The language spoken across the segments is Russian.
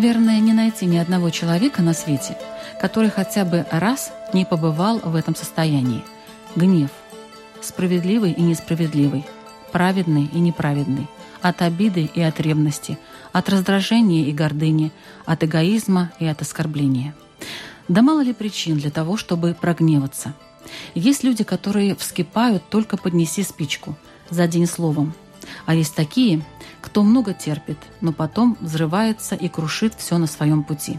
Наверное, не найти ни одного человека на свете, который хотя бы раз не побывал в этом состоянии. Гнев. Справедливый и несправедливый. Праведный и неправедный. От обиды и от ревности. От раздражения и гордыни. От эгоизма и от оскорбления. Да мало ли причин для того, чтобы прогневаться. Есть люди, которые вскипают только поднеси спичку, за день словом. А есть такие, кто много терпит, но потом взрывается и крушит все на своем пути.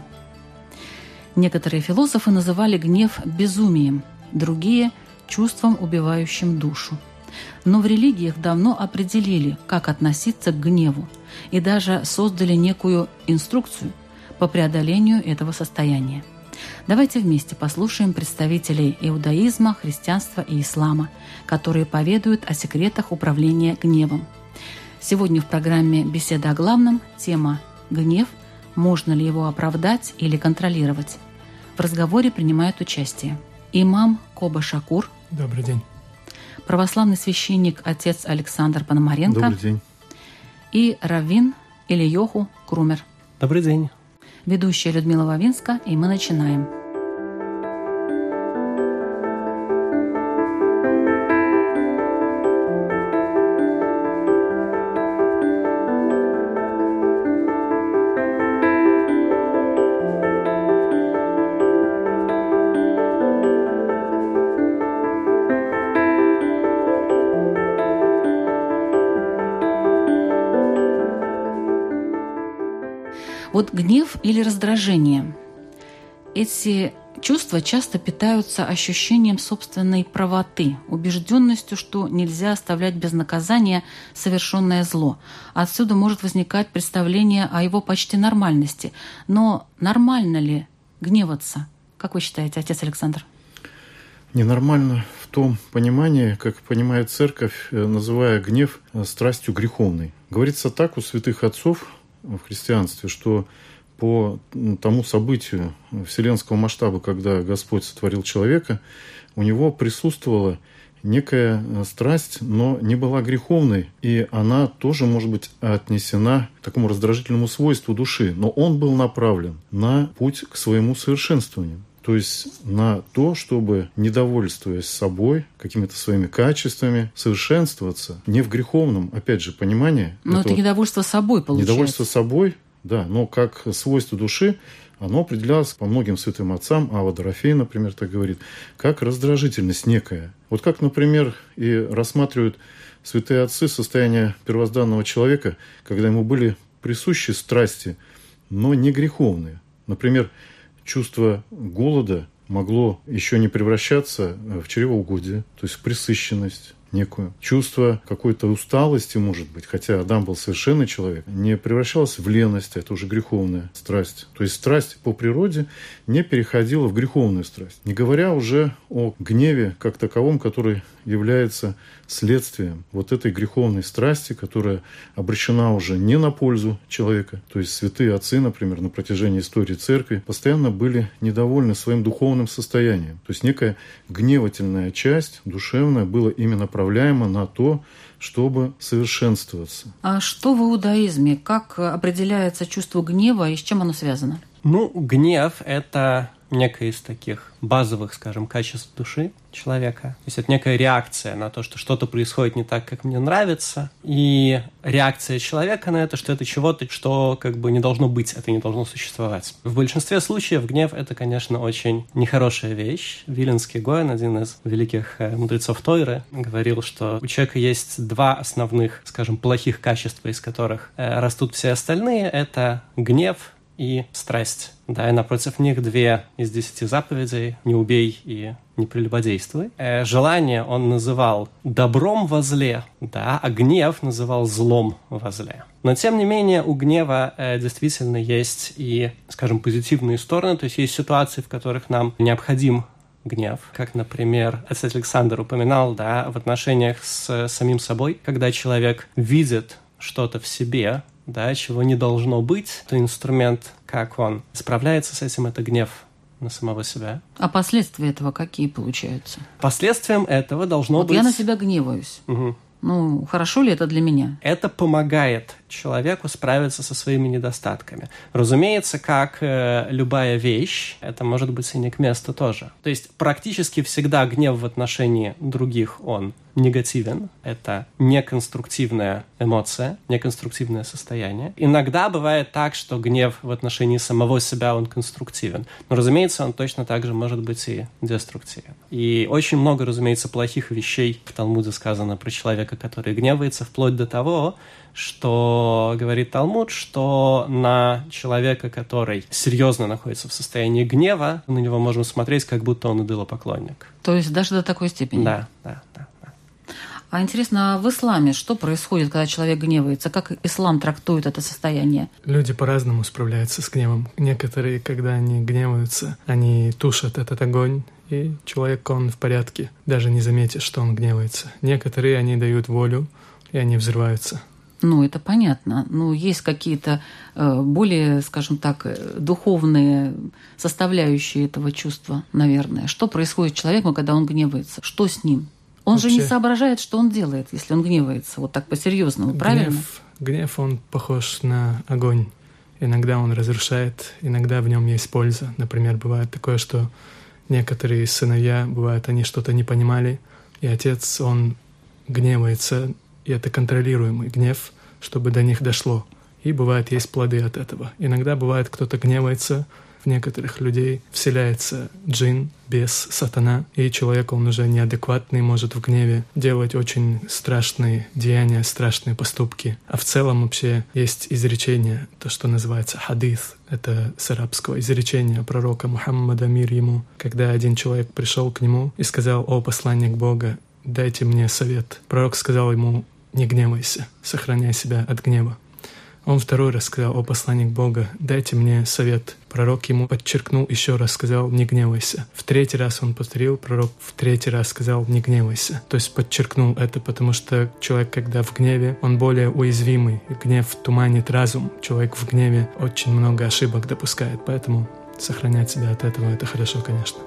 Некоторые философы называли гнев безумием, другие – чувством, убивающим душу. Но в религиях давно определили, как относиться к гневу, и даже создали некую инструкцию по преодолению этого состояния. Давайте вместе послушаем представителей иудаизма, христианства и ислама, которые поведают о секретах управления гневом – Сегодня в программе «Беседа о главном» тема «Гнев. Можно ли его оправдать или контролировать?» В разговоре принимают участие имам Коба Шакур. Добрый день. Православный священник отец Александр Пономаренко. Добрый день. И раввин Ильёху Крумер. Добрый день. Ведущая Людмила Вавинска, и мы начинаем. Гнев или раздражение. Эти чувства часто питаются ощущением собственной правоты, убежденностью, что нельзя оставлять без наказания совершенное зло. Отсюда может возникать представление о его почти нормальности. Но нормально ли гневаться? Как вы считаете, отец Александр? Ненормально в том понимании, как понимает церковь, э, называя гнев э, страстью греховной. Говорится так у святых отцов, в христианстве, что по тому событию вселенского масштаба, когда Господь сотворил человека, у него присутствовала некая э, страсть, но не была греховной, и она тоже может быть отнесена к такому раздражительному свойству души, но он был направлен на путь к своему совершенствованию. То есть на то, чтобы, недовольствуясь собой, какими-то своими качествами, совершенствоваться не в греховном, опять же, понимании. Но это недовольство собой получается. Недовольство собой, да, но как свойство души, оно определялось по многим святым отцам, Ава Дорофей, например, так говорит, как раздражительность некая. Вот как, например, и рассматривают святые отцы состояние первозданного человека, когда ему были присущи страсти, но не греховные. Например, чувство голода могло еще не превращаться в чревоугодие, то есть в присыщенность, некую. Чувство какой-то усталости, может быть, хотя Адам был совершенный человек, не превращалось в леность, это уже греховная страсть. То есть страсть по природе не переходила в греховную страсть. Не говоря уже о гневе как таковом, который является следствием вот этой греховной страсти, которая обращена уже не на пользу человека. То есть святые отцы, например, на протяжении истории церкви постоянно были недовольны своим духовным состоянием. То есть некая гневательная часть душевная была именно направляема на то, чтобы совершенствоваться. А что в иудаизме? Как определяется чувство гнева и с чем оно связано? Ну, гнев – это некое из таких базовых, скажем, качеств души человека. То есть это некая реакция на то, что что-то происходит не так, как мне нравится. И реакция человека на это, что это чего-то, что как бы не должно быть, это не должно существовать. В большинстве случаев гнев — это, конечно, очень нехорошая вещь. Виленский Гоин, один из великих э, мудрецов Тойры, говорил, что у человека есть два основных, скажем, плохих качества, из которых э, растут все остальные. Это гнев и страсть. Да, и напротив них две из десяти заповедей «не убей» и «не прелюбодействуй». Э, желание он называл добром возле, да, а гнев называл злом возле. Но, тем не менее, у гнева э, действительно есть и, скажем, позитивные стороны, то есть есть ситуации, в которых нам необходим гнев, как, например, отец Александр упоминал, да, в отношениях с самим собой, когда человек видит что-то в себе, да, чего не должно быть, то инструмент, как он справляется с этим, это гнев на самого себя. А последствия этого какие получаются? Последствием этого должно вот быть... я на себя гневаюсь. Угу. Ну, хорошо ли это для меня? Это помогает человеку справиться со своими недостатками. Разумеется, как э, любая вещь, это может быть и не к месту тоже. То есть практически всегда гнев в отношении других, он негативен, это неконструктивная эмоция, неконструктивное состояние. Иногда бывает так, что гнев в отношении самого себя, он конструктивен. Но, разумеется, он точно так же может быть и деструктивен. И очень много, разумеется, плохих вещей в Талмуде сказано про человека, который гневается, вплоть до того, что говорит Талмуд, что на человека, который серьезно находится в состоянии гнева, на него можно смотреть, как будто он идолопоклонник. То есть даже до такой степени? Да, да, да. А интересно, а в исламе что происходит, когда человек гневается? Как ислам трактует это состояние? Люди по-разному справляются с гневом. Некоторые, когда они гневаются, они тушат этот огонь, и человек, он в порядке, даже не заметит, что он гневается. Некоторые, они дают волю, и они взрываются. Ну, это понятно. Ну, есть какие-то э, более, скажем так, э, духовные составляющие этого чувства, наверное. Что происходит с человеком, когда он гневается? Что с ним? Он Вообще, же не соображает, что он делает, если он гневается, вот так по-серьезному, правильно? Гнев, гнев, он похож на огонь. Иногда он разрушает, иногда в нем есть польза. Например, бывает такое, что некоторые сыновья, бывает, они что-то не понимали, и отец, он гневается, и это контролируемый гнев, чтобы до них дошло. И бывает, есть плоды от этого. Иногда бывает, кто-то гневается, в некоторых людей вселяется джин, бес, сатана, и человек, он уже неадекватный, может в гневе делать очень страшные деяния, страшные поступки. А в целом вообще есть изречение, то, что называется хадис, это с арабского изречения пророка Мухаммада, мир ему, когда один человек пришел к нему и сказал, «О, посланник Бога, дайте мне совет». Пророк сказал ему, «Не гневайся, сохраняй себя от гнева». Он второй раз сказал, «О посланник Бога, дайте мне совет». Пророк ему подчеркнул еще раз, сказал, «Не гневайся». В третий раз он повторил, пророк в третий раз сказал, «Не гневайся». То есть подчеркнул это, потому что человек, когда в гневе, он более уязвимый. Гнев туманит разум. Человек в гневе очень много ошибок допускает, поэтому сохранять себя от этого — это хорошо, конечно.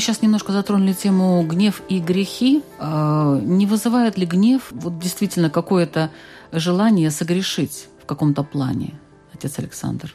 Сейчас немножко затронули тему гнев и грехи. А, не вызывает ли гнев вот действительно какое-то желание согрешить в каком-то плане, отец Александр?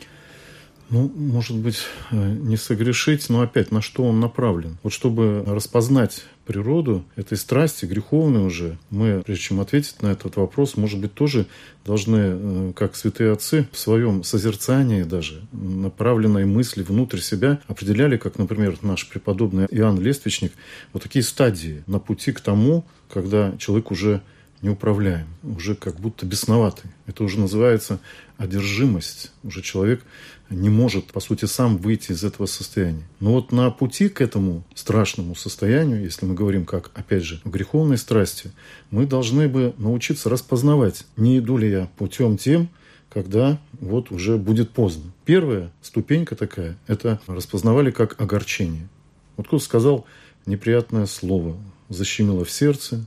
Ну, может быть, э, не согрешить, но опять на что он направлен. Вот чтобы распознать природу этой страсти, греховной уже, мы, прежде чем ответить на этот вопрос, может быть, тоже должны, э, как святые отцы, в своем созерцании даже, направленной мысли внутрь себя, определяли, как, например, наш преподобный Иоанн Лествичник, вот такие стадии на пути к тому, когда человек уже неуправляем, уже как будто бесноватый. Это уже называется одержимость. Уже человек не может, по сути, сам выйти из этого состояния. Но вот на пути к этому страшному состоянию, если мы говорим как, опять же, о греховной страсти, мы должны бы научиться распознавать, не иду ли я путем тем, когда вот уже будет поздно. Первая ступенька такая, это распознавали как огорчение. Вот кто сказал неприятное слово, защемило в сердце,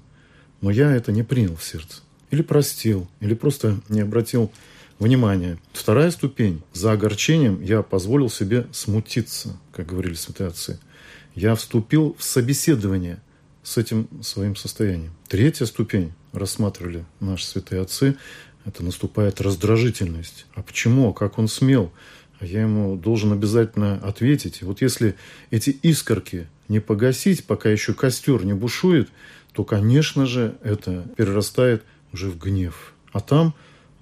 но я это не принял в сердце. Или простил, или просто не обратил внимания. Вторая ступень. За огорчением я позволил себе смутиться, как говорили святые отцы. Я вступил в собеседование с этим своим состоянием. Третья ступень, рассматривали наши святые отцы, это наступает раздражительность. А почему? Как он смел а я ему должен обязательно ответить. Вот если эти искорки не погасить, пока еще костер не бушует, то, конечно же, это перерастает уже в гнев. А там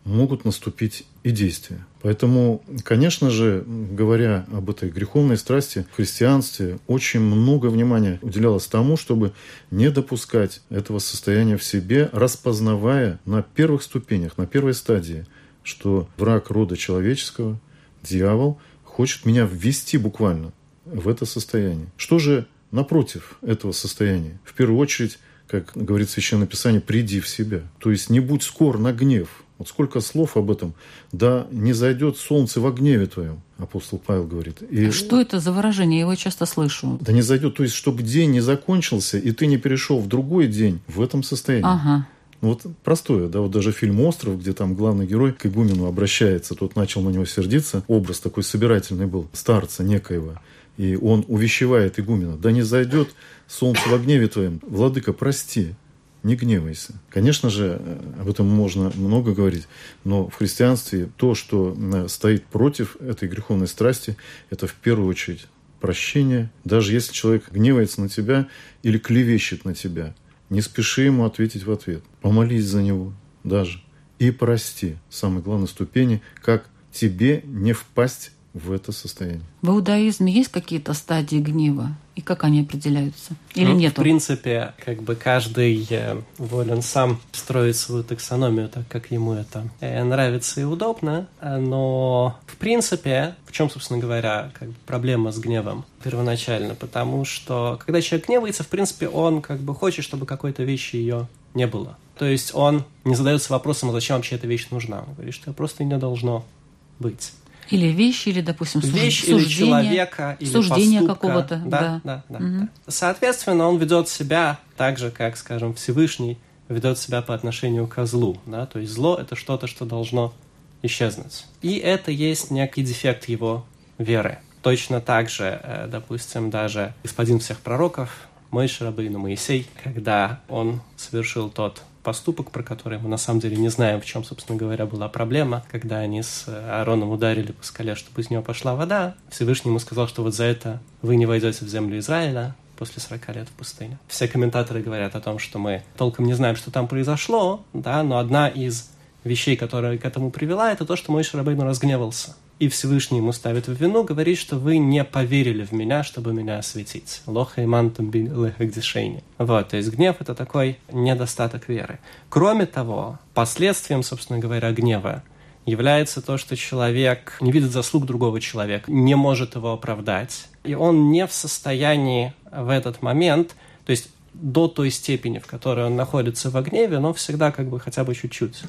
могут наступить и действия. Поэтому, конечно же, говоря об этой греховной страсти в христианстве, очень много внимания уделялось тому, чтобы не допускать этого состояния в себе, распознавая на первых ступенях, на первой стадии, что враг рода человеческого, дьявол, хочет меня ввести буквально в это состояние. Что же напротив этого состояния? В первую очередь, как говорит Священное Писание, приди в себя. То есть не будь скор на гнев, вот сколько слов об этом. Да не зайдет солнце во гневе твоем, апостол Павел говорит. И... А что это за выражение? Я его часто слышу. Да не зайдет, то есть, чтобы день не закончился, и ты не перешел в другой день в этом состоянии. Ага. Вот простое, да, вот даже фильм «Остров», где там главный герой к игумену обращается, тот начал на него сердиться, образ такой собирательный был, старца некоего, и он увещевает игумена, да не зайдет солнце в гневе твоем, владыка, прости, не гневайся. Конечно же, э, об этом можно много говорить, но в христианстве то, что э, стоит против этой греховной страсти, это в первую очередь прощение. Даже если человек гневается на тебя или клевещет на тебя, не спеши ему ответить в ответ. Помолись за него даже. И прости. Самой главной ступени, как тебе не впасть в это состояние. В иудаизме есть какие-то стадии гнева? И как они определяются? Или ну, нет? В принципе, как бы каждый э, волен сам строить свою таксономию так, как ему это э, нравится и удобно. Но, в принципе, в чем, собственно говоря, как бы проблема с гневом первоначально? Потому что, когда человек гневается, в принципе, он как бы хочет, чтобы какой-то вещи ее не было. То есть он не задается вопросом, а зачем вообще эта вещь нужна. Он говорит, что просто не должно быть. Или вещи, или, допустим, Вещь суждение, или человека, или суждение какого-то. Да, да, да, да, угу. да. Соответственно, он ведет себя так же, как, скажем, Всевышний ведет себя по отношению к злу. Да? То есть зло – это что-то, что должно исчезнуть. И это есть некий дефект его веры. Точно так же, э, допустим, даже господин всех пророков, мой Шарабейну Моисей, когда он совершил тот поступок, про который мы на самом деле не знаем, в чем, собственно говоря, была проблема, когда они с э, Аароном ударили по скале, чтобы из него пошла вода. Всевышний ему сказал, что вот за это вы не войдете в землю Израиля, после 40 лет в пустыне. Все комментаторы говорят о том, что мы толком не знаем, что там произошло, да, но одна из вещей, которая к этому привела, это то, что мой Шарабейну разгневался и Всевышний ему ставит в вину, говорит, что вы не поверили в меня, чтобы меня осветить. Лоха и мантум Вот, то есть гнев – это такой недостаток веры. Кроме того, последствием, собственно говоря, гнева является то, что человек не видит заслуг другого человека, не может его оправдать, и он не в состоянии в этот момент, то есть до той степени, в которой он находится в гневе, но всегда как бы хотя бы чуть-чуть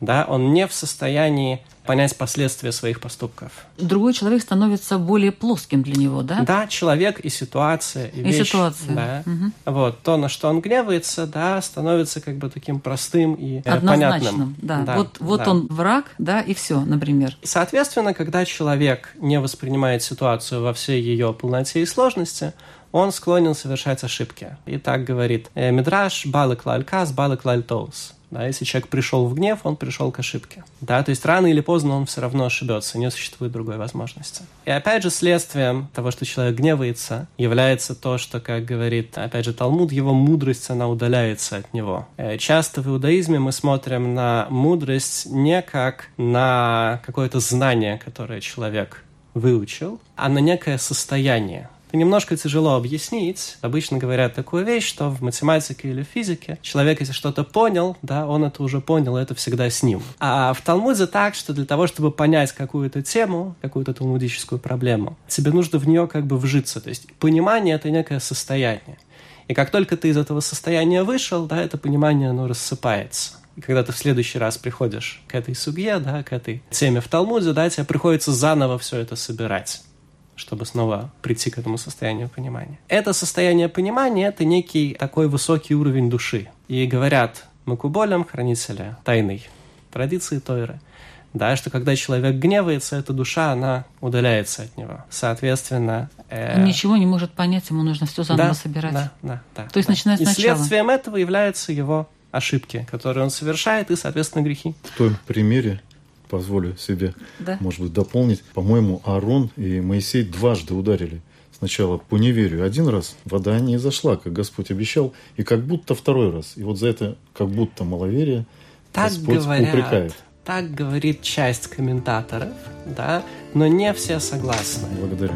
да, он не в состоянии понять последствия своих поступков. Другой человек становится более плоским для него, да? Да, человек и ситуация, и, и вещь. ситуация. Да. Угу. Вот, то, на что он гневается, да, становится как бы таким простым и э, понятным. Да. да. Вот, вот да. он враг, да, и все, например. Соответственно, когда человек не воспринимает ситуацию во всей ее полноте и сложности, он склонен совершать ошибки. И так говорит э, Мидраш Балык Лалькас, Балык Лальтоус. Да, если человек пришел в гнев, он пришел к ошибке. Да, то есть рано или поздно он все равно ошибется, не существует другой возможности. И опять же, следствием того, что человек гневается, является то, что, как говорит, опять же, Талмуд, его мудрость, она удаляется от него. Э, часто в иудаизме мы смотрим на мудрость не как на какое-то знание, которое человек выучил, а на некое состояние немножко тяжело объяснить. Обычно говорят такую вещь, что в математике или физике человек, если что-то понял, да, он это уже понял, это всегда с ним. А в Талмуде так, что для того, чтобы понять какую-то тему, какую-то талмудическую проблему, тебе нужно в нее как бы вжиться. То есть понимание — это некое состояние. И как только ты из этого состояния вышел, да, это понимание, оно рассыпается. И когда ты в следующий раз приходишь к этой судье, да, к этой теме в Талмуде, да, тебе приходится заново все это собирать чтобы снова прийти к этому состоянию понимания. Это состояние понимания – это некий такой высокий уровень души. И говорят Макуболям, хранителя тайной традиции Тойры, да, что когда человек гневается, эта душа, она удаляется от него. Соответственно... Э... Он ничего не может понять, ему нужно все заново да, собирать. Да, да, да. То есть да. начиная сначала. И следствием этого являются его ошибки, которые он совершает, и, соответственно, грехи. В том примере позволю себе, Да. может быть, дополнить. По-моему, Аарон и Моисей дважды ударили. Сначала по неверию один раз вода не зашла, как Господь обещал, и как будто второй раз. И вот за это как будто маловерие Так Господь говорят. упрекает. Так говорит часть комментаторов, да, но не все согласны. Благодарю.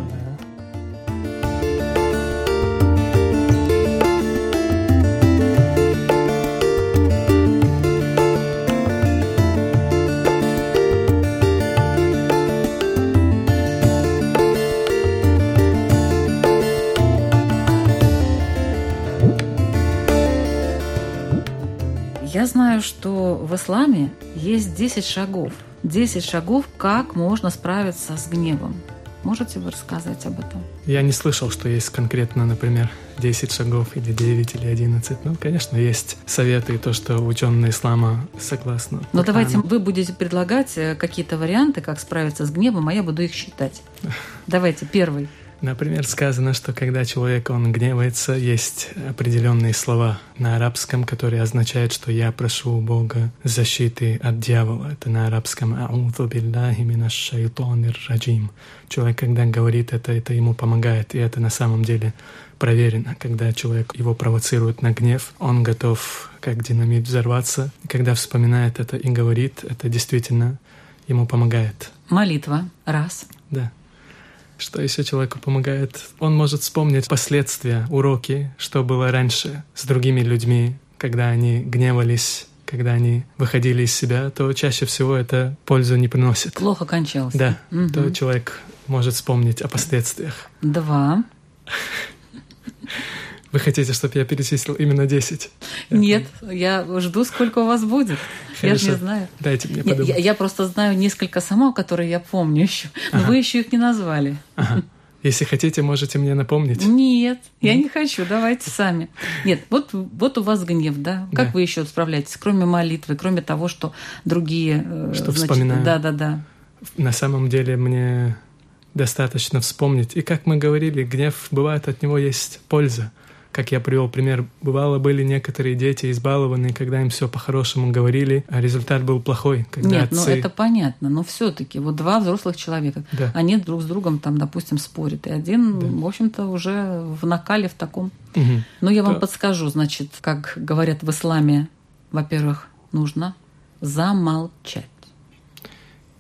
Я знаю, что в исламе есть 10 шагов. 10 шагов, как можно справиться с гневом. Можете вы рассказать об этом? Я не слышал, что есть конкретно, например, 10 шагов или 9 или 11. Ну, конечно, есть советы и то, что ученые ислама согласны. Но давайте вы будете предлагать э, какие-то варианты, как справиться с гневом, а я буду их считать. Давайте, первый. Например, сказано, что когда человек он гневается, есть определенные слова на арабском, которые означают, что я прошу у Бога защиты от дьявола. Это на арабском «А'удhu билляхи минаш шайтанир раджим». Человек, когда говорит это, это ему помогает, и это на самом деле проверено. Когда человек его провоцирует на гнев, он готов как динамит взорваться. И когда вспоминает это и говорит, это действительно ему помогает. Молитва. Раз. Да. Что еще человеку помогает? Он может вспомнить последствия, уроки, что было раньше с другими людьми, когда они гневались, когда они выходили из себя, то чаще всего это пользу не приносит. Плохо кончался. Да, Мгм. то человек может вспомнить о последствиях. Два. Вы хотите, чтобы я перечислил именно 10? Нет, я жду, сколько у вас будет. Я же не знаю. Дайте мне Не, подумать. Я, я просто знаю несколько сама, которые я помню еще. Но вы еще их не назвали. Ага. Если хотите, можете мне напомнить. Нет, я не хочу, давайте сами. Нет, вот, вот у вас гнев, да? Как Да. вы еще справляетесь, кроме молитвы, кроме того, что другие... э, Что вспоминаю. Да, да, да. На самом деле мне достаточно вспомнить. И как мы говорили, гнев бывает, от него есть польза. Как я привел пример, бывало были некоторые дети избалованные, когда им все по-хорошему говорили, а результат был плохой, когда Нет, ну отцы... это понятно, но все-таки вот два взрослых человека, Да. они друг с другом там, допустим, спорят, и один, Да. в общем-то, уже в накале в таком. Мгм. Но я вам Да. подскажу, значит, как говорят в исламе, во-первых, нужно замолчать.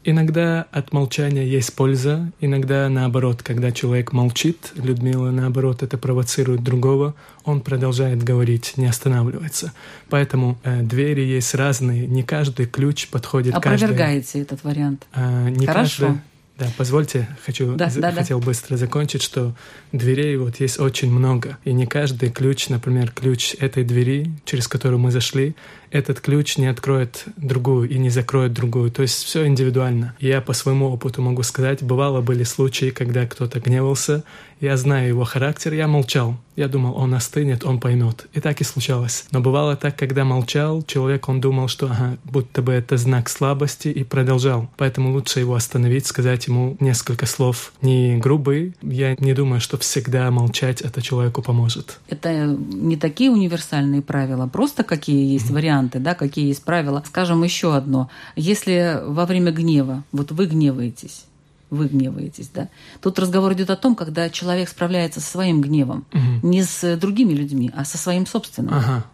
Иногда от молчания есть польза, иногда наоборот, когда человек молчит, Людмила наоборот это провоцирует другого, он продолжает говорить, не останавливается. Поэтому э, двери есть разные, не каждый ключ подходит каждой- Опровергаете этот вариант. А, не Хорошо. каждый- Да, позвольте, хочу, Да, за- да, да. хотел быстро закончить, что дверей вот есть очень много, и не каждый ключ, например, ключ этой двери, через которую мы зашли, этот ключ не откроет другую и не закроет другую. То есть все индивидуально. Я по своему опыту могу сказать, бывало были случаи, когда кто-то гневался, я знаю его характер, я молчал. Я думал, он остынет, он поймет. И так и случалось. Но бывало так, когда молчал, человек, он думал, что ага, будто бы это знак слабости и продолжал. Поэтому лучше его остановить, сказать ему несколько слов не грубые. Я не думаю, что всегда молчать это человеку поможет. Это не такие универсальные правила, просто какие есть варианты, да, какие есть правила. Скажем еще одно. Если во время гнева, вот вы гневаетесь, вы гневаетесь, да, тут разговор идет о том, когда человек справляется со своим гневом, Мгм. не с другими людьми, а со своим собственным. Ага,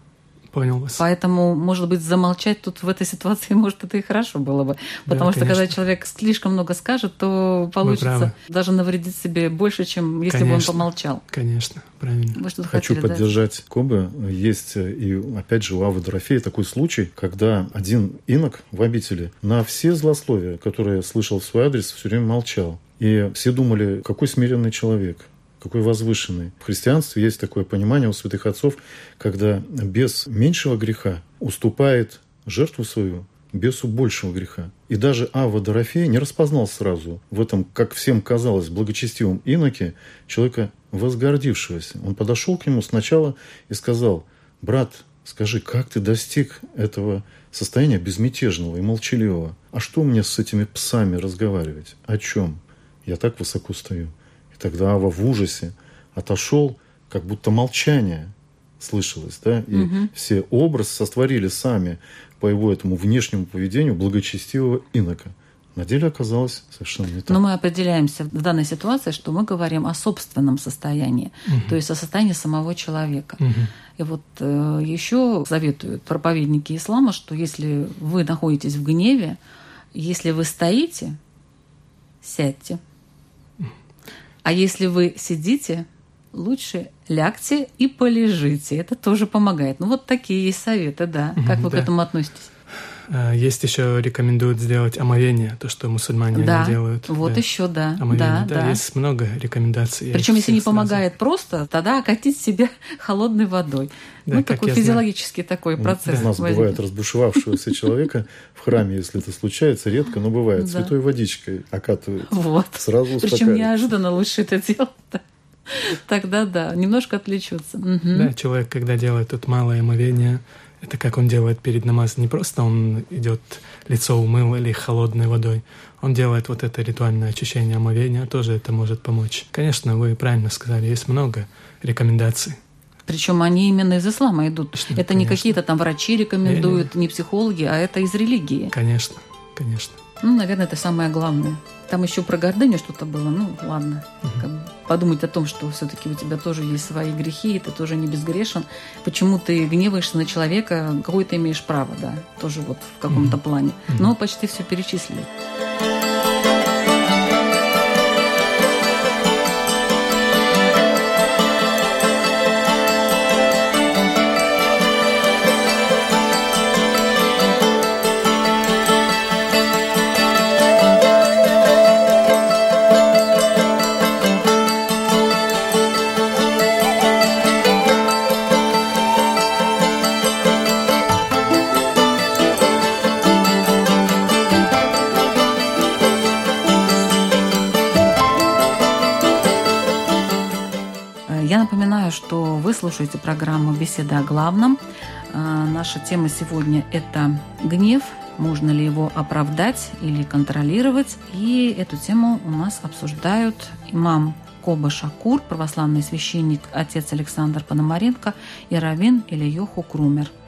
понял вас. Поэтому, может быть, замолчать тут в этой ситуации, может, это и хорошо было бы. Потому что конечно. когда человек слишком много скажет, то получится даже навредить себе больше, чем если бы он Конечно. помолчал. Конечно, правильно. Вы что-то Хочу хотели, да? поддержать Кобе. Есть э, и, опять же, у Авы Дорофея такой случай, когда один инок в обители на все злословия, которые слышал в свой адрес, все время молчал. И все думали, какой смиренный человек, какой возвышенный. В христианстве есть такое понимание у святых отцов, когда без меньшего греха уступает жертву свою бесу большего греха. И даже Ава Дорофей не распознал сразу в этом, как всем казалось, благочестивом иноке человека возгордившегося. Он подошел к нему сначала и сказал, брат, скажи, как ты достиг этого состояния безмятежного и молчаливого? А что мне с этими псами разговаривать? О чем? Я так высоко стою. И тогда Ава в ужасе отошел, как будто молчание слышалось, да, и Мгм. все образ сотворили сами по его этому внешнему поведению благочестивого инока. На деле оказалось совершенно не так. Но мы определяемся в данной ситуации, что мы говорим о собственном состоянии, угу. то есть о состоянии самого человека. Угу. И вот э, еще советуют проповедники ислама, что если вы находитесь в гневе, если вы стоите, сядьте. А если вы сидите, лучше лягте и полежите. Это тоже помогает. Ну, вот такие есть советы, да. Как вы да. к этому относитесь? А, есть еще рекомендуют сделать омовение, то, что мусульмане да, делают. Вот да. еще, да. Омовение, да, да, да. Есть много рекомендаций. Причем, если не помогает сразу. просто, тогда окатить себя холодной водой. Да, ну, такой физиологический знаю. такой процесс. У нас возникнет. бывает разбушевавшегося человека в храме, если это случается, редко, но бывает, святой водичкой окатывают. Вот. Сразу Причем неожиданно лучше это делать. Тогда да, немножко отвлечется. Да, человек, когда делает тут малое омовение, это как он делает перед намазом. Не просто он идет лицо умыл или холодной водой. Он делает вот это ритуальное очищение омовения, тоже это может помочь. Конечно, вы правильно сказали, есть много рекомендаций. Причем они именно из ислама идут. Конечно, это конечно. не какие-то там врачи рекомендуют, не, не. не психологи, а это из религии. Конечно, конечно. Ну, наверное, это самое главное. Там еще про гордыню что-то было. Ну, ладно. Угу. Как бы подумать о том, что все-таки у тебя тоже есть свои грехи, и ты тоже не безгрешен. Почему ты гневаешься на человека, какое ты имеешь право, да, тоже вот в каком-то угу. плане. Но почти все перечислили. Слушаете программу «Беседа о главном». А, наша тема сегодня – это гнев, можно ли его оправдать или контролировать. И эту тему у нас обсуждают имам Коба Шакур, православный священник отец Александр Пономаренко и раввин Ильёху Крумер –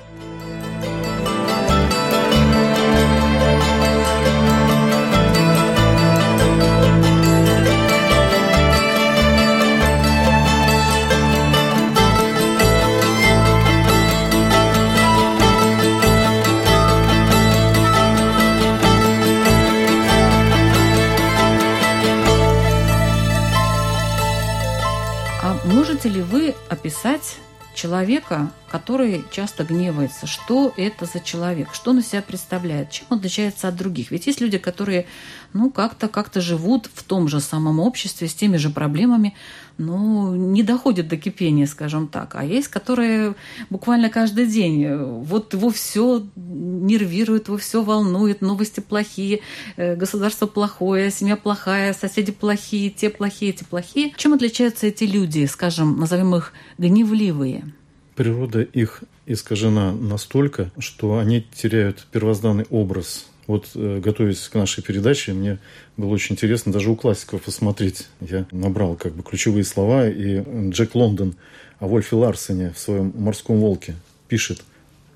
описать человека, который часто гневается. Что это за человек? Что он из себя представляет? Чем он отличается от других? Ведь есть люди, которые ну, как-то как живут в том же самом обществе, с теми же проблемами, но не доходят до кипения, скажем так. А есть, которые буквально каждый день, вот его все нервирует, его все волнует, новости плохие, э, государство плохое, семья плохая, соседи плохие, те плохие, те плохие. Чем отличаются эти люди, скажем, назовем их гневливые? природа их искажена настолько, что они теряют первозданный образ. Вот, э, готовясь к нашей передаче, мне было очень интересно даже у классиков посмотреть. Я набрал как бы ключевые слова, и Джек Лондон о Вольфе Ларсене в своем «Морском волке» пишет,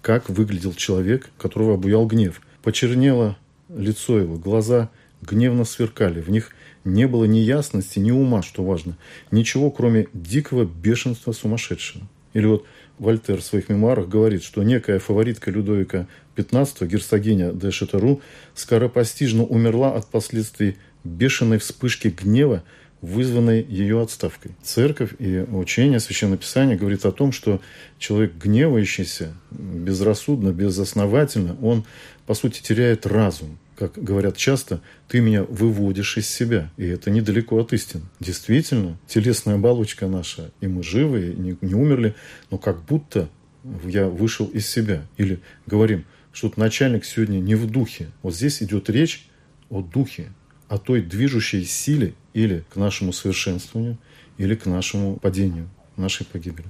как выглядел человек, которого обуял гнев. Почернело лицо его, глаза гневно сверкали, в них не было ни ясности, ни ума, что важно, ничего, кроме дикого бешенства сумасшедшего. Или вот Вольтер в своих мемуарах говорит, что некая фаворитка Людовика XV, герцогиня де Шетеру, скоропостижно умерла от последствий бешеной вспышки гнева, вызванной ее отставкой. Церковь и учение Священного Писания говорит о том, что человек гневающийся безрассудно, безосновательно, он, по сути, теряет разум как говорят часто, ты меня выводишь из себя. И это недалеко от истины. Действительно, телесная оболочка наша, и мы живы, и не, не умерли, но как будто я вышел из себя. Или говорим, что начальник сегодня не в духе. Вот здесь идет речь о духе, о той движущей силе или к нашему совершенствованию, или к нашему падению, нашей погибели.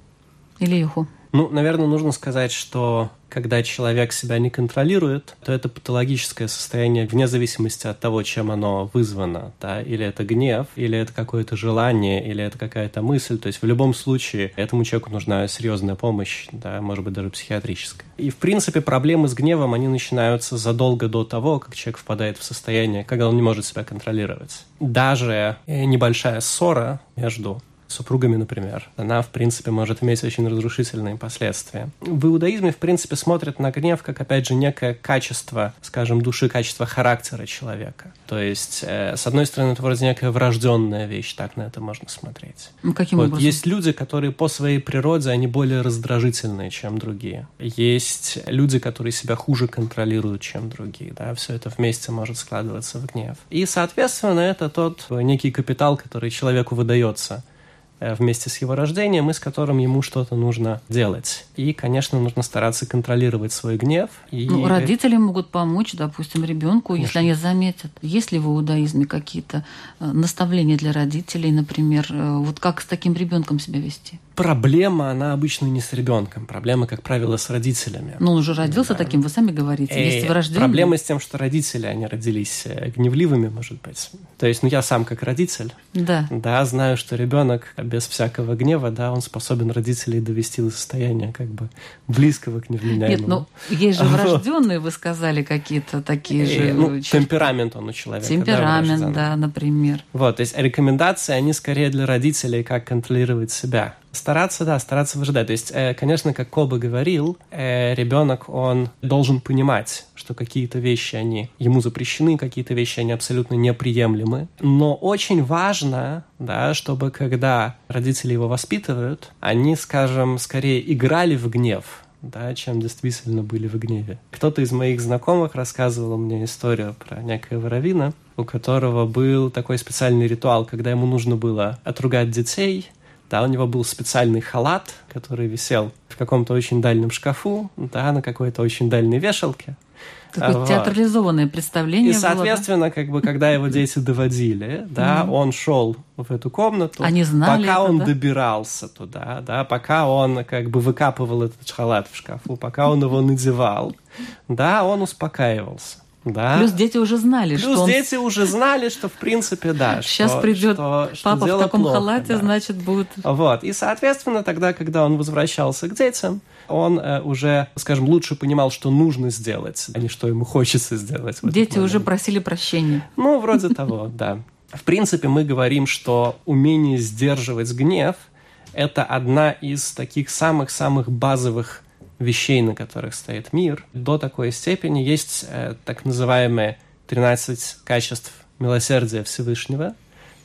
Ильюху. Ну, наверное, нужно сказать, что когда человек себя не контролирует, то это патологическое состояние вне зависимости от того, чем оно вызвано. Да? Или это гнев, или это какое-то желание, или это какая-то мысль. То есть в любом случае этому человеку нужна серьезная помощь, да, может быть, даже психиатрическая. И, в принципе, проблемы с гневом, они начинаются задолго до того, как человек впадает в состояние, когда он не может себя контролировать. Даже небольшая ссора между супругами, например, она, в принципе, может иметь очень разрушительные последствия. В иудаизме, в принципе, смотрят на гнев как, опять же, некое качество, скажем, души, качество характера человека. То есть, э, с одной стороны, это вроде некая врожденная вещь, так на это можно смотреть. Ну, каким вот, образом? Есть люди, которые по своей природе, они более раздражительные, чем другие. Есть люди, которые себя хуже контролируют, чем другие. Да? Все это вместе может складываться в гнев. И, соответственно, это тот некий капитал, который человеку выдается Э, вместе с его рождением и с которым ему что-то нужно делать. И, конечно, нужно стараться контролировать свой гнев. И... Ну, родители могут помочь, допустим, ребенку, если они заметят. Есть ли в иудаизме какие-то э, наставления для родителей, например, э, вот как с таким ребенком себя вести? Проблема, она обычно не с ребенком. Проблема, как правило, с родителями. Ну, он уже родился да. таким, вы сами говорите. Есть врожденные. Проблема с тем, что родители, они родились э, гневливыми, может быть. То есть, ну, я сам как родитель, да, да знаю, что ребенок без всякого гнева, да, он способен родителей довести до состояния как бы близкого к невменяемому. Нет, ну, есть же врожденные, вы сказали, какие-то такие же... Ну, темперамент он у человека. Темперамент, да, например. Вот, то есть рекомендации, они скорее для родителей, как контролировать себя. Стараться, да, стараться выжидать. То есть, э, конечно, как Коба говорил, э, ребенок, он должен понимать, что какие-то вещи, они ему запрещены, какие-то вещи, они абсолютно неприемлемы. Но очень важно, да, чтобы когда родители его воспитывают, они, скажем, скорее играли в гнев, да, чем действительно были в гневе. Кто-то из моих знакомых рассказывал мне историю про некоего равина, у которого был такой специальный ритуал, когда ему нужно было отругать детей, да, у него был специальный халат, который висел в каком-то очень дальнем шкафу, да, на какой-то очень дальней вешалке. Такое вот. театрализованное представление. И, соответственно, было, да? как бы, когда его дети доводили, да, mm-hmm. он шел в эту комнату, Они знали пока это, он да? добирался туда, да, пока он как бы выкапывал этот халат в шкафу, пока он его надевал, да, он успокаивался. Да. Плюс дети уже знали, Плюс что он... дети уже знали, что в принципе да. Сейчас что, придет что, папа что в таком плохо, халате, да. значит будет. Вот и соответственно тогда, когда он возвращался к детям, он э, уже, скажем, лучше понимал, что нужно сделать, а не что ему хочется сделать. Дети уже просили прощения. Ну вроде того, да. В принципе, мы говорим, что умение сдерживать гнев – это одна из таких самых-самых базовых вещей, на которых стоит мир, до такой степени есть э, так называемые 13 качеств милосердия Всевышнего.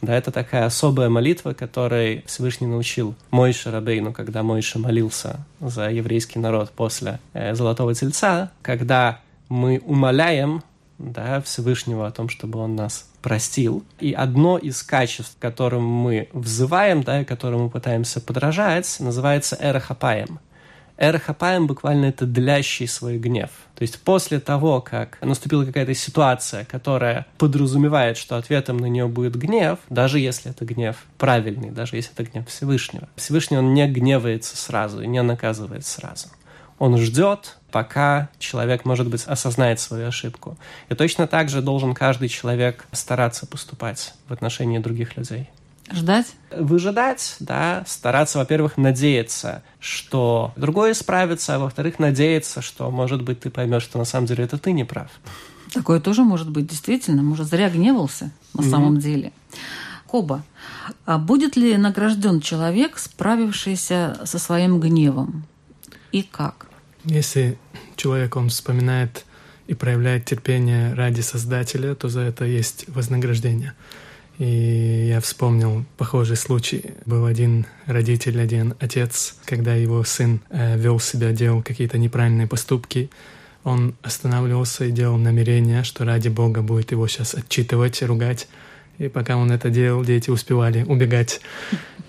Да, это такая особая молитва, которой Всевышний научил Мойша Рабейну, когда Мойша молился за еврейский народ после э, Золотого Тельца, когда мы умоляем да, Всевышнего о том, чтобы он нас простил. И одно из качеств, которым мы взываем, да, и которым мы пытаемся подражать, называется эрахапаем. Эрхапаем буквально это длящий свой гнев. То есть после того, как наступила какая-то ситуация, которая подразумевает, что ответом на нее будет гнев, даже если это гнев правильный, даже если это гнев Всевышнего, Всевышний он не гневается сразу и не наказывает сразу. Он ждет, пока человек, может быть, осознает свою ошибку. И точно так же должен каждый человек стараться поступать в отношении других людей. Ждать? Выжидать, да, стараться, во-первых, надеяться, что другой исправится, а во-вторых, надеяться, что, может быть, ты поймешь, что на самом деле это ты не прав. Такое тоже может быть, действительно. Может, зря гневался на mm-hmm. самом деле. Коба, а будет ли награжден человек, справившийся со своим гневом? И как? Если человек, он вспоминает и проявляет терпение ради Создателя, то за это есть вознаграждение. И я вспомнил похожий случай. Был один родитель, один отец, когда его сын э, вел себя, делал какие-то неправильные поступки. Он останавливался и делал намерение, что ради Бога будет его сейчас отчитывать, ругать. И пока он это делал, дети успевали убегать.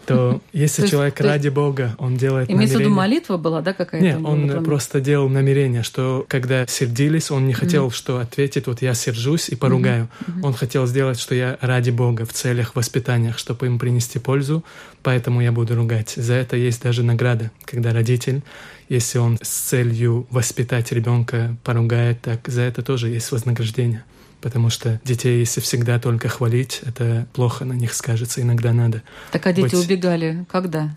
То если человек ради Бога, он делает Имеется намерение... в виду молитва была, да, какая-то? Нет, он просто делал намерение, что когда сердились, он не хотел, что ответить, вот я сержусь и поругаю. Он хотел сделать, что я ради Бога в целях воспитания, чтобы им принести пользу, поэтому я буду ругать. За это есть даже награда, когда родитель если он с целью воспитать ребенка поругает, так за это тоже есть вознаграждение. Потому что детей, если всегда только хвалить, это плохо на них скажется, иногда надо. Так а дети быть... убегали когда?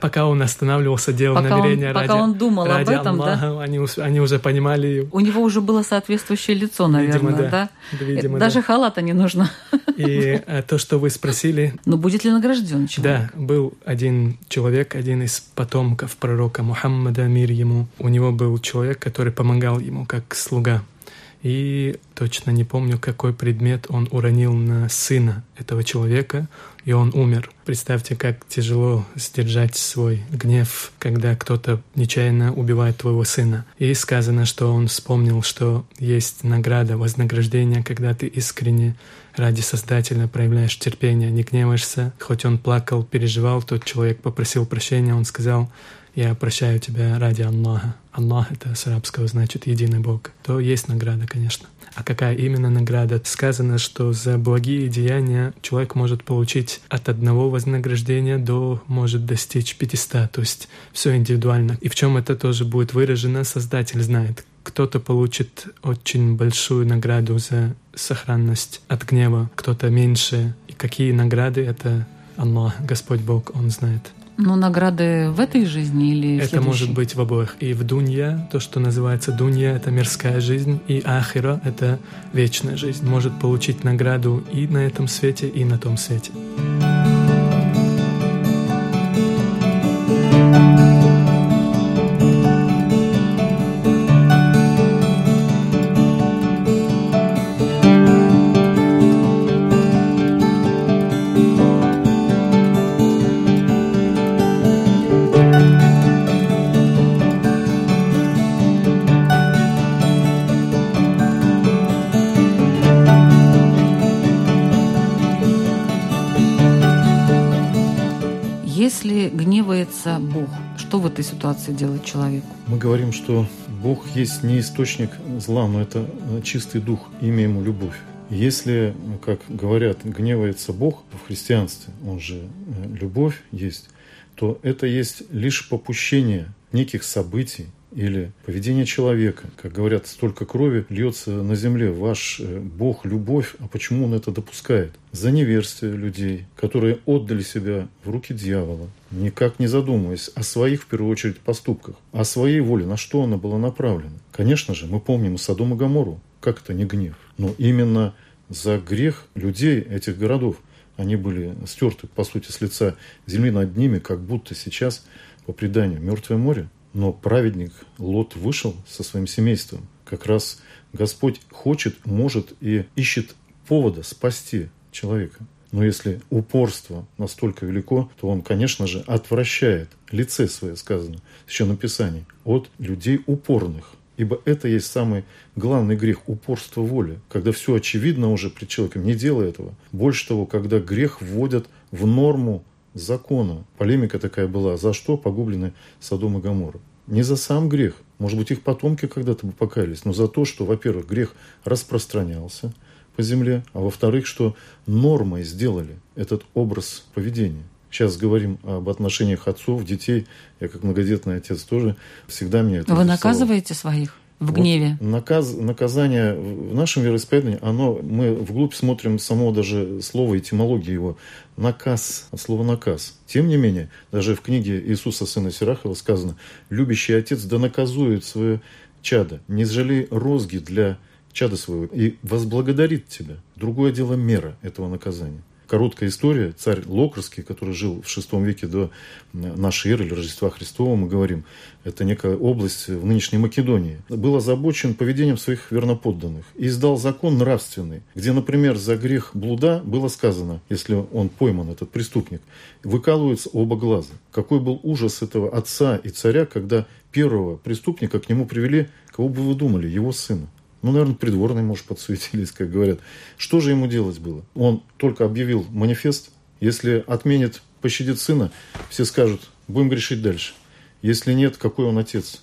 Пока он остановился, делал пока намерение он, ради, пока он думал ради об этом, Аллаха, да? они, они уже понимали. У него уже было соответствующее лицо, наверное, Видимо, да. да? Видимо, Даже да. халата не нужно. И э, то, что вы спросили, Но будет ли награжден человек? Да, был один человек, один из потомков пророка Мухаммада, мир ему. У него был человек, который помогал ему как слуга. И точно не помню, какой предмет он уронил на сына этого человека, и он умер. Представьте, как тяжело сдержать свой гнев, когда кто-то нечаянно убивает твоего сына. И сказано, что он вспомнил, что есть награда, вознаграждение, когда ты искренне ради Создателя проявляешь терпение, не гневаешься. Хоть он плакал, переживал, тот человек попросил прощения, он сказал, я прощаю тебя ради Аллаха. Аллах это с арабского значит единый Бог. То есть награда, конечно. А какая именно награда? Сказано, что за благие деяния человек может получить от одного вознаграждения до может достичь 500. То есть все индивидуально. И в чем это тоже будет выражено, Создатель знает. Кто-то получит очень большую награду за сохранность от гнева, кто-то меньше. И какие награды это Аллах, Господь Бог, Он знает. Ну, награды в этой жизни или Это следующей? может быть в обоих. И в дунья, то, что называется дунья, это мирская жизнь, и ахира — это вечная жизнь. Может получить награду и на этом свете, и на том свете. Если этой ситуации делать человеку? Мы говорим, что Бог есть не источник зла, но это чистый дух, имя ему любовь. Если, как говорят, гневается Бог в христианстве, он же э, любовь есть, то это есть лишь попущение неких событий или поведение человека. Как говорят, столько крови льется на земле. Ваш э, Бог – любовь, а почему Он это допускает? За неверствие людей, которые отдали себя в руки дьявола, никак не задумываясь о своих, в первую очередь, поступках, о своей воле, на что она была направлена. Конечно же, мы помним Содом и Гамору. Как это не гнев? Но именно за грех людей этих городов они были стерты, по сути, с лица земли над ними, как будто сейчас, по преданию, Мертвое море. Но праведник Лот вышел со своим семейством. Как раз Господь хочет, может и ищет повода спасти человека. Но если упорство настолько велико, то он, конечно же, отвращает лице свое, сказано в Священном Писании, от людей упорных. Ибо это есть самый главный грех – упорство воли. Когда все очевидно уже пред человеком, не делай этого. Больше того, когда грех вводят в норму закона. Полемика такая была, за что погублены Содом и Гамора. Не за сам грех. Может быть, их потомки когда-то бы покаялись, но за то, что, во-первых, грех распространялся по земле, а во-вторых, что нормой сделали этот образ поведения. Сейчас говорим об отношениях отцов, детей. Я как многодетный отец тоже всегда меня это Вы наказываете своих в Вот гневе? наказ, наказание в нашем вероисповедании, оно, мы вглубь смотрим само даже слово, этимологии его. Наказ, от слова наказ. Тем не менее, даже в книге Иисуса Сына Сирахова сказано, любящий отец да наказует свое чадо, не жалей розги для чада своего и возблагодарит тебя. Другое дело мера этого наказания. Короткая история. Царь Локрский, который жил в VI веке до нашей эры или Рождества Христова, мы говорим, это некая область в нынешней Македонии, был озабочен поведением своих верноподданных и издал закон нравственный, где, например, за грех блуда было сказано, если он пойман, этот преступник, выкалываются оба глаза. Какой был ужас этого отца и царя, когда первого преступника к нему привели, кого бы вы думали, его сына. Ну, наверное, придворные, может, подсуетились, как говорят. Что же ему делать было? Он только объявил манифест. Если отменит пощадит сына, все скажут, будем грешить дальше. Если нет, какой он отец?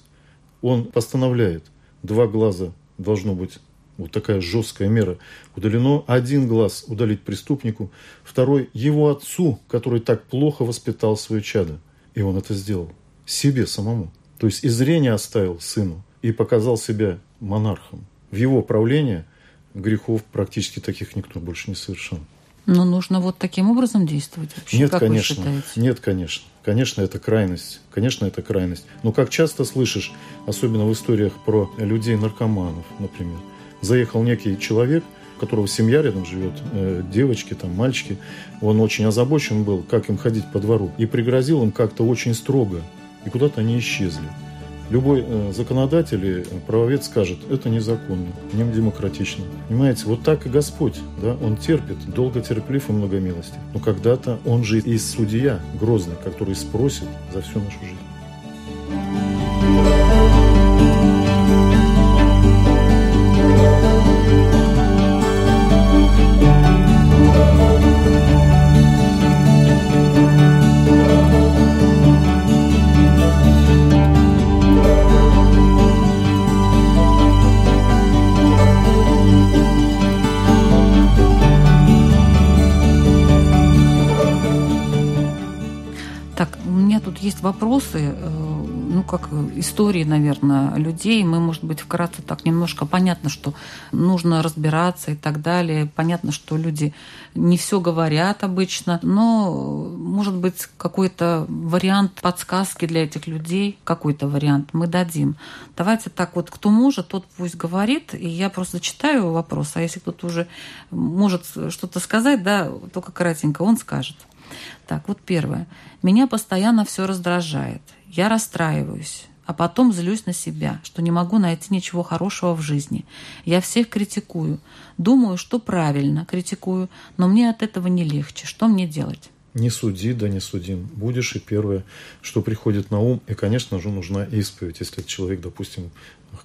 Он постановляет, два глаза должно быть вот такая жесткая мера, удалено один глаз удалить преступнику, второй его отцу, который так плохо воспитал свое чадо. И он это сделал себе самому. То есть и зрение оставил сыну, и показал себя монархом. В его правлении грехов практически таких никто больше не совершал. Но нужно вот таким образом действовать вообще? Нет, как конечно. Нет, конечно. Конечно, это крайность. Конечно, это крайность. Но как часто слышишь, особенно в историях про людей-наркоманов, например, заехал некий человек, у которого семья рядом живет, э, девочки, там, мальчики, он очень озабочен был, как им ходить по двору, и пригрозил им как-то очень строго, и куда-то они исчезли. Любой э, законодатель и правовед скажет, это незаконно, не демократично. Понимаете, вот так и Господь, да, Он терпит, долго терплив и многомилости. Но когда-то Он же и судья грозный, который спросит за всю нашу жизнь. Вопросы, э, ну, как истории, наверное, людей. Мы, может быть, вкратце так немножко понятно, что нужно разбираться и так далее. Понятно, что люди не все говорят обычно, но, может быть, какой-то вариант подсказки для этих людей, какой-то вариант мы дадим. Давайте так вот, кто может, тот пусть говорит, и я просто читаю вопрос, а если кто-то уже может что-то сказать, да, только кратенько, он скажет. Так, вот первое. Меня постоянно все раздражает. Я расстраиваюсь, а потом злюсь на себя, что не могу найти ничего хорошего в жизни. Я всех критикую. Думаю, что правильно критикую, но мне от этого не легче. Что мне делать? Не суди, да не судим. Будешь и первое, что приходит на ум. И, конечно же, нужна исповедь, если человек, допустим,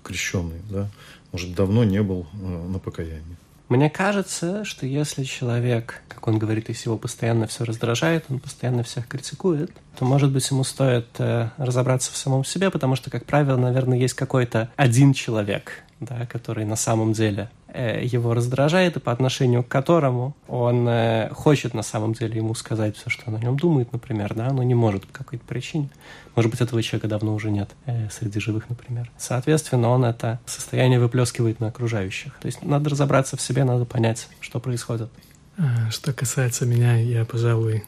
крещенный, да, может, давно не был э, на покаянии. Мне кажется, что если человек, как он говорит, если его постоянно все раздражает, он постоянно всех критикует, то, может быть, ему стоит э, разобраться в самом себе, потому что, как правило, наверное, есть какой-то один человек, да, который на самом деле его раздражает, и по отношению к которому он э, хочет на самом деле ему сказать все, что он о нем думает, например, да, но не может по какой-то причине. Может быть, этого человека давно уже нет э, среди живых, например. Соответственно, он это состояние выплескивает на окружающих. То есть надо разобраться в себе, надо понять, что происходит. А, Что касается меня, я, пожалуй,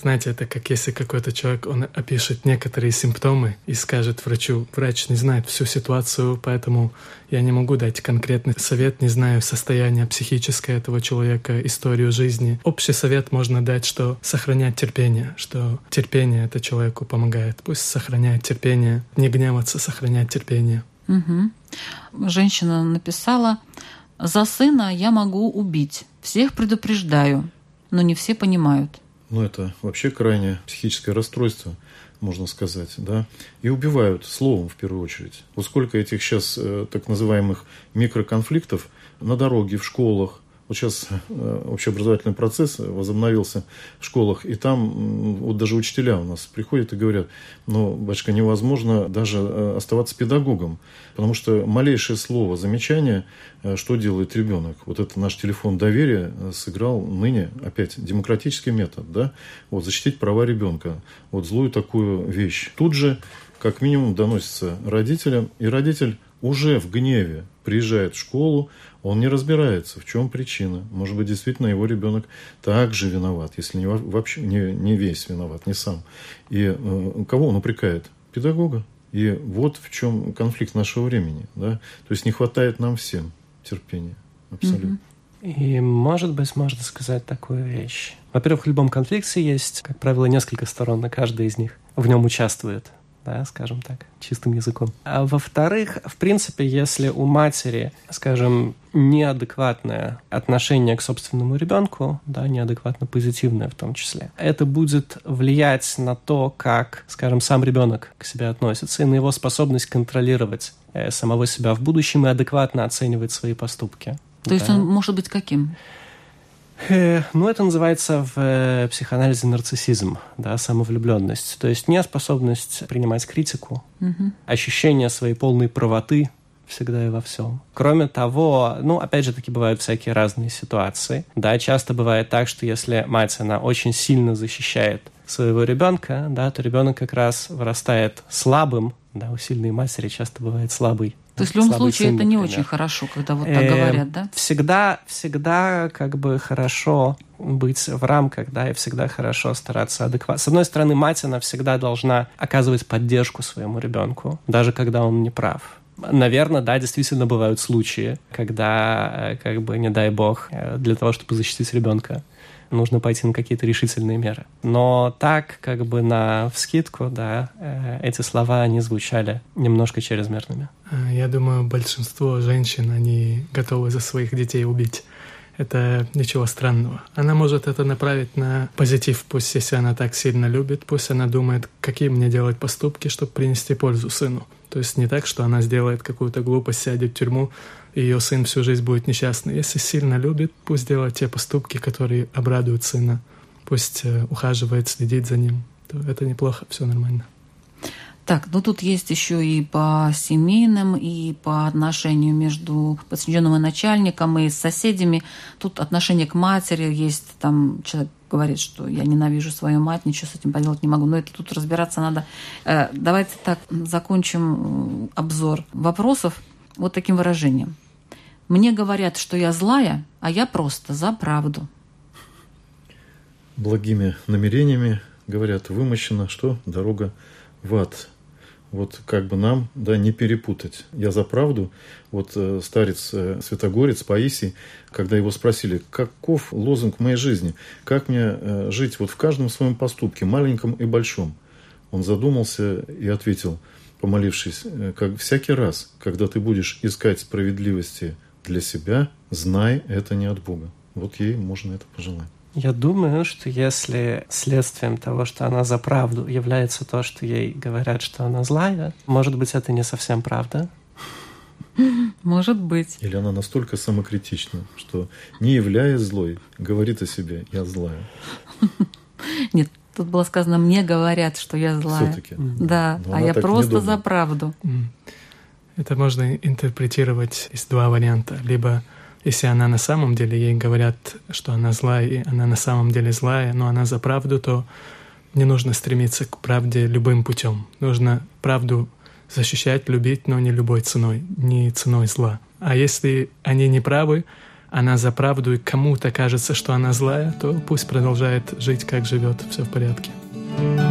знаете, это как если какой-то человек, он опишет некоторые симптомы и скажет врачу, врач не знает всю ситуацию, поэтому я не могу дать конкретный совет, не знаю состояние психическое этого человека, историю жизни. Общий совет можно дать, что сохранять терпение, что терпение это человеку помогает. Пусть сохраняет терпение, не гневаться, сохранять терпение. Угу. Женщина написала, за сына я могу убить, всех предупреждаю, но не все понимают. Ну, это вообще крайнее психическое расстройство, можно сказать, да. И убивают словом в первую очередь. Вот сколько этих сейчас э, так называемых микроконфликтов на дороге, в школах, вот сейчас э, общеобразовательный процесс возобновился в школах, и там вот даже учителя у нас приходят и говорят, ну, батюшка, невозможно даже э, оставаться педагогом, потому что малейшее слово, замечание, э, что делает ребенок. Вот это наш телефон доверия сыграл ныне опять демократический метод, да, вот защитить права ребенка, вот злую такую вещь. Тут же, как минимум, доносится родителям, и родитель уже в гневе приезжает в школу, он не разбирается, в чем причина. Может быть, действительно его ребенок также виноват, если не вообще не, не весь виноват, не сам. И э, кого он упрекает? Педагога. И вот в чем конфликт нашего времени. Да? То есть не хватает нам всем терпения. Абсолютно. И, может быть, можно сказать такую вещь. Во-первых, в любом конфликте есть, как правило, несколько сторон, и каждая из них в нем участвует да, скажем так, чистым языком. А во-вторых, в принципе, если у матери, скажем, неадекватное отношение к собственному ребенку, да, неадекватно позитивное в том числе, это будет влиять на то, как, скажем, сам ребенок к себе относится и на его способность контролировать э, самого себя в будущем и адекватно оценивать свои поступки. То есть он может быть каким? Э, ну, это называется в э, психоанализе нарциссизм, да, самовлюбленность. То есть неспособность принимать критику, угу. ощущение своей полной правоты всегда и во всем. Кроме того, ну, опять же таки, бывают всякие разные ситуации. Да, часто бывает так, что если мать, она очень сильно защищает своего ребенка, да, то ребенок как раз вырастает слабым, да, у сильной матери часто бывает слабый то есть в любом случае сын, это не очень хорошо, когда вот так э, говорят, да? Всегда, всегда как бы хорошо быть в рамках, да, и всегда хорошо стараться адекватно. С одной стороны, мать, она всегда должна оказывать поддержку своему ребенку, даже когда он не прав. Наверное, да, действительно бывают случаи, когда, э, как бы, не дай бог, э, для того, чтобы защитить ребенка, нужно пойти на какие-то решительные меры. Но так, как бы на вскидку, да, э, эти слова, они звучали немножко чрезмерными. А, я думаю, большинство женщин, они готовы за своих детей убить. Это ничего странного. Она может это направить на позитив. Пусть если она так сильно любит, пусть она думает, какие мне делать поступки, чтобы принести пользу сыну. То есть не так, что она сделает какую-то глупость, сядет в тюрьму, ее сын всю жизнь будет несчастный. Если сильно любит, пусть делает те поступки, которые обрадуют сына. Пусть э, ухаживает, следит за ним. То это неплохо, все нормально. Так, ну тут есть еще и по семейным, и по отношению между подчиненным и начальником, и с соседями. Тут отношение к матери есть, там человек говорит, что я ненавижу свою мать, ничего с этим поделать не могу. Но это тут разбираться надо. Э, давайте так закончим обзор вопросов вот таким выражением. Мне говорят, что я злая, а я просто за правду. Благими намерениями, говорят, вымощена что? Дорога в ад. Вот как бы нам, да, не перепутать. Я за правду. Вот э, старец э, Святогорец Паисий, когда его спросили, каков лозунг моей жизни, как мне э, жить вот в каждом своем поступке, маленьком и большом, он задумался и ответил, помолившись, э, как всякий раз, когда ты будешь искать справедливости для себя, знай, это не от Бога. Вот ей можно это пожелать. Я думаю, что если следствием того, что она за правду, является то, что ей говорят, что она злая, может быть, это не совсем правда. Может быть. Или она настолько самокритична, что, не являясь злой, говорит о себе «я злая». Нет, тут было сказано «мне говорят, что я злая». Все-таки. Да, Но а я просто за правду. Это можно интерпретировать из два варианта. Либо если она на самом деле, ей говорят, что она злая, и она на самом деле злая, но она за правду, то не нужно стремиться к правде любым путем. Нужно правду защищать, любить, но не любой ценой, не ценой зла. А если они не правы, она за правду, и кому-то кажется, что она злая, то пусть продолжает жить, как живет, все в порядке. thank you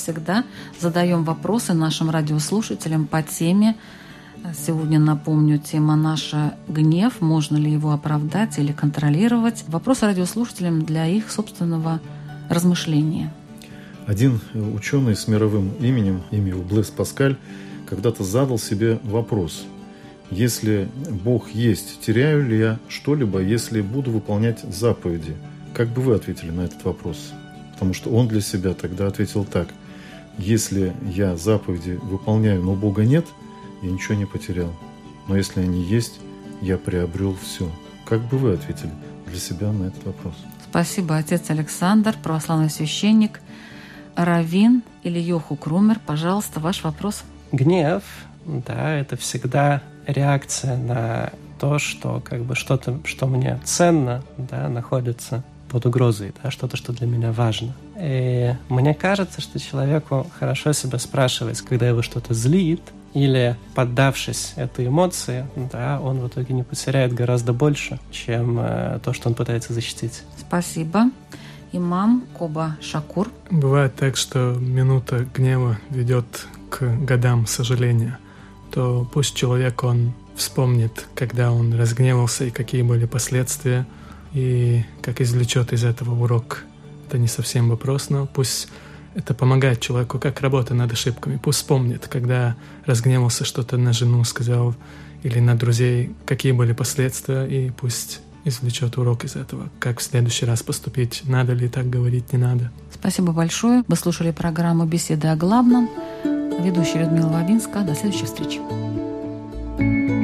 всегда, задаем вопросы нашим радиослушателям по теме. Сегодня, напомню, тема наша «Гнев». Можно ли его оправдать или контролировать? Вопрос радиослушателям для их собственного размышления. Один ученый с мировым именем, имя Блэс Паскаль, когда-то задал себе вопрос. Если Бог есть, теряю ли я что-либо, если буду выполнять заповеди? Как бы вы ответили на этот вопрос? Потому что он для себя тогда ответил так. Если я заповеди выполняю, но Бога нет, я ничего не потерял. Но если они есть, я приобрел все. Как бы вы ответили для себя на этот вопрос? Спасибо, отец Александр, православный священник, Равин или Йоху Крумер. Пожалуйста, ваш вопрос. Гнев, да, это всегда реакция на то, что как бы что-то, что мне ценно, да, находится под угрозой, да, что-то, что для меня важно. И мне кажется, что человеку хорошо себя спрашивать, когда его что-то злит, или поддавшись этой эмоции, да, он в итоге не потеряет гораздо больше, чем э, то, что он пытается защитить. Спасибо. Имам Коба Шакур. Бывает так, что минута гнева ведет к годам сожаления. то пусть человек, он вспомнит, когда он разгневался и какие были последствия, и как извлечет из этого урок. Это не совсем вопрос, но пусть это помогает человеку, как работа над ошибками. Пусть вспомнит, когда разгневался что-то на жену, сказал, или на друзей, какие были последствия, и пусть извлечет урок из этого, как в следующий раз поступить, надо ли так говорить, не надо. Спасибо большое. Вы слушали программу «Беседы о главном». Ведущая Людмила Лавинска. До следующих встреч. thank you